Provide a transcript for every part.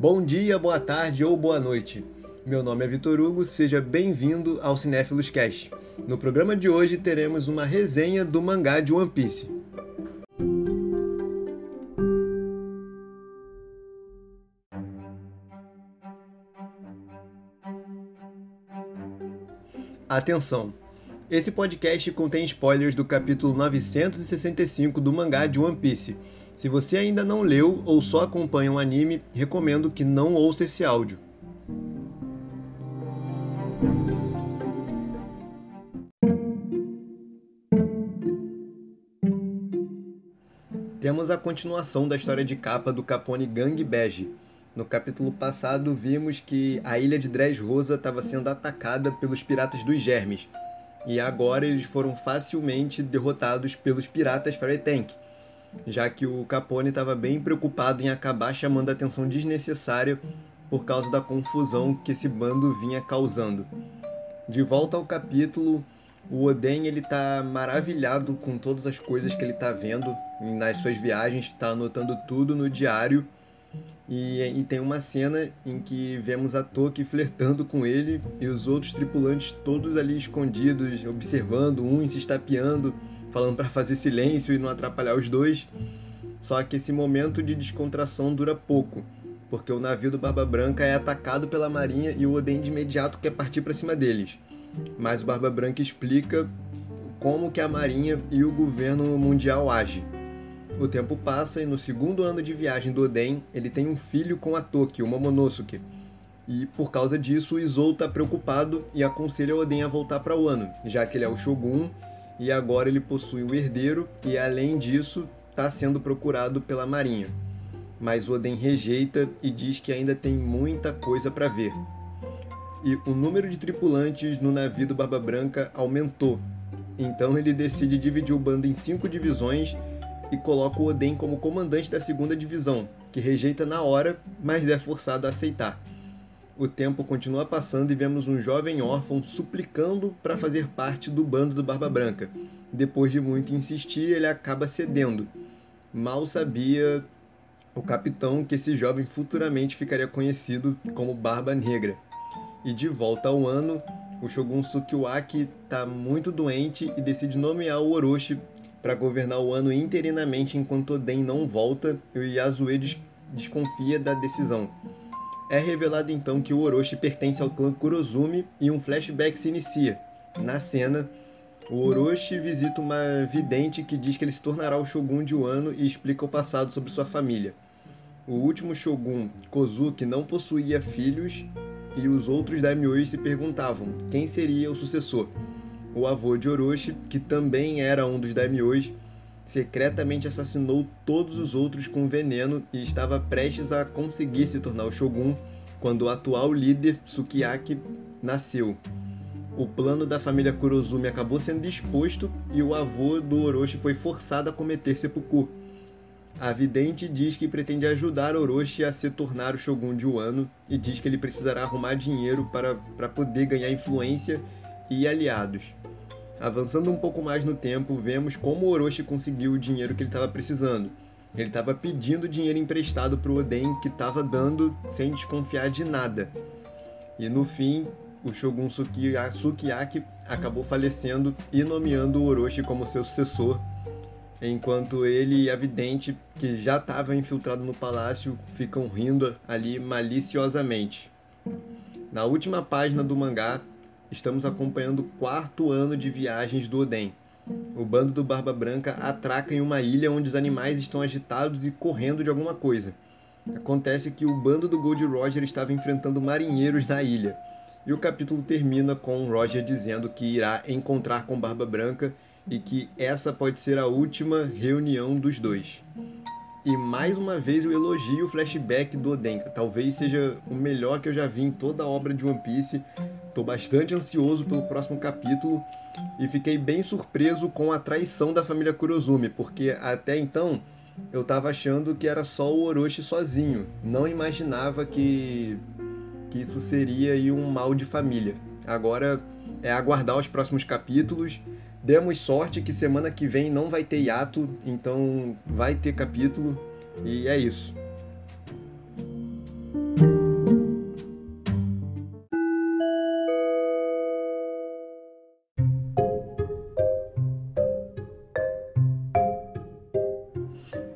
Bom dia, boa tarde ou boa noite. Meu nome é Vitor Hugo, seja bem-vindo ao Cinéfilos Cast. No programa de hoje teremos uma resenha do mangá de One Piece. Atenção! Esse podcast contém spoilers do capítulo 965 do mangá de One Piece. Se você ainda não leu ou só acompanha um anime, recomendo que não ouça esse áudio. Temos a continuação da história de capa do Capone Gang Bege. No capítulo passado, vimos que a ilha de Dressrosa estava sendo atacada pelos piratas dos Germes, e agora eles foram facilmente derrotados pelos piratas Fairy Tank, já que o Capone estava bem preocupado em acabar chamando a atenção desnecessária por causa da confusão que esse bando vinha causando. De volta ao capítulo, o Oden ele tá maravilhado com todas as coisas que ele tá vendo nas suas viagens, está anotando tudo no diário e, e, tem uma cena em que vemos a Toki flertando com ele e os outros tripulantes todos ali escondidos, observando, um se estapeando, falando para fazer silêncio e não atrapalhar os dois. Só que esse momento de descontração dura pouco, porque o navio do Barba Branca é atacado pela marinha e o Oden de imediato quer partir para cima deles. Mas o Barba Branca explica como que a marinha e o governo mundial agem o tempo passa e no segundo ano de viagem do Oden, ele tem um filho com a Toki, o Momonosuke. E por causa disso, o Izou está preocupado e aconselha o Oden a voltar para Wano, já que ele é o Shogun e agora ele possui um herdeiro e além disso está sendo procurado pela marinha. Mas o Oden rejeita e diz que ainda tem muita coisa para ver. E o número de tripulantes no navio do Barba Branca aumentou. Então ele decide dividir o bando em cinco divisões e coloca o Oden como comandante da segunda divisão, que rejeita na hora, mas é forçado a aceitar. O tempo continua passando e vemos um jovem órfão suplicando para fazer parte do bando do Barba Branca. Depois de muito insistir, ele acaba cedendo. Mal sabia o capitão que esse jovem futuramente ficaria conhecido como Barba Negra. E de volta ao ano, o Shogun Sukiwaki está muito doente e decide nomear o Orochi para governar o ano interinamente enquanto Oden não volta e o Yasue des desconfia da decisão. É revelado então que o Orochi pertence ao clã Kurozumi e um flashback se inicia. Na cena, o Orochi visita uma vidente que diz que ele se tornará o Shogun de Wano e explica o passado sobre sua família. O último Shogun, Kozuki, não possuía filhos e os outros daimyos se perguntavam quem seria o sucessor. O avô de Orochi, que também era um dos daimyos, secretamente assassinou todos os outros com veneno e estava prestes a conseguir se tornar o shogun quando o atual líder Sukiyaki nasceu. O plano da família Kurozumi acabou sendo disposto e o avô do Orochi foi forçado a cometer seppuku. A vidente diz que pretende ajudar Orochi a se tornar o shogun de Wano e diz que ele precisará arrumar dinheiro para, para poder ganhar influência e aliados. Avançando um pouco mais no tempo, vemos como Orochi conseguiu o dinheiro que ele estava precisando. Ele estava pedindo dinheiro emprestado para o Oden, que estava dando sem desconfiar de nada. E no fim, o Shogun Sukiyaki acabou falecendo e nomeando Orochi como seu sucessor, enquanto ele e a vidente, que já estava infiltrado no palácio, ficam rindo ali maliciosamente. Na última página do mangá, estamos acompanhando o quarto ano de viagens do Oden. O bando do Barba Branca atraca em uma ilha onde os animais estão agitados e correndo de alguma coisa. Acontece que o bando do Gold Roger estava enfrentando marinheiros na ilha. E o capítulo termina com Roger dizendo que irá encontrar com Barba Branca e que essa pode ser a última reunião dos dois. E mais uma vez eu elogio o flashback do Oden. Talvez seja o melhor que eu já vi em toda a obra de One Piece. Estou bastante ansioso pelo próximo capítulo e fiquei bem surpreso com a traição da família Kurozumi, porque até então eu estava achando que era só o Orochi sozinho. Não imaginava que, que isso seria aí um mal de família. Agora é aguardar os próximos capítulos. Demos sorte que semana que vem não vai ter hiato, então vai ter capítulo. E é isso.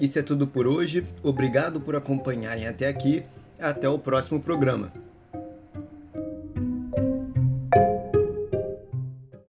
Isso é tudo por hoje. Obrigado por acompanharem até aqui. Até o próximo programa.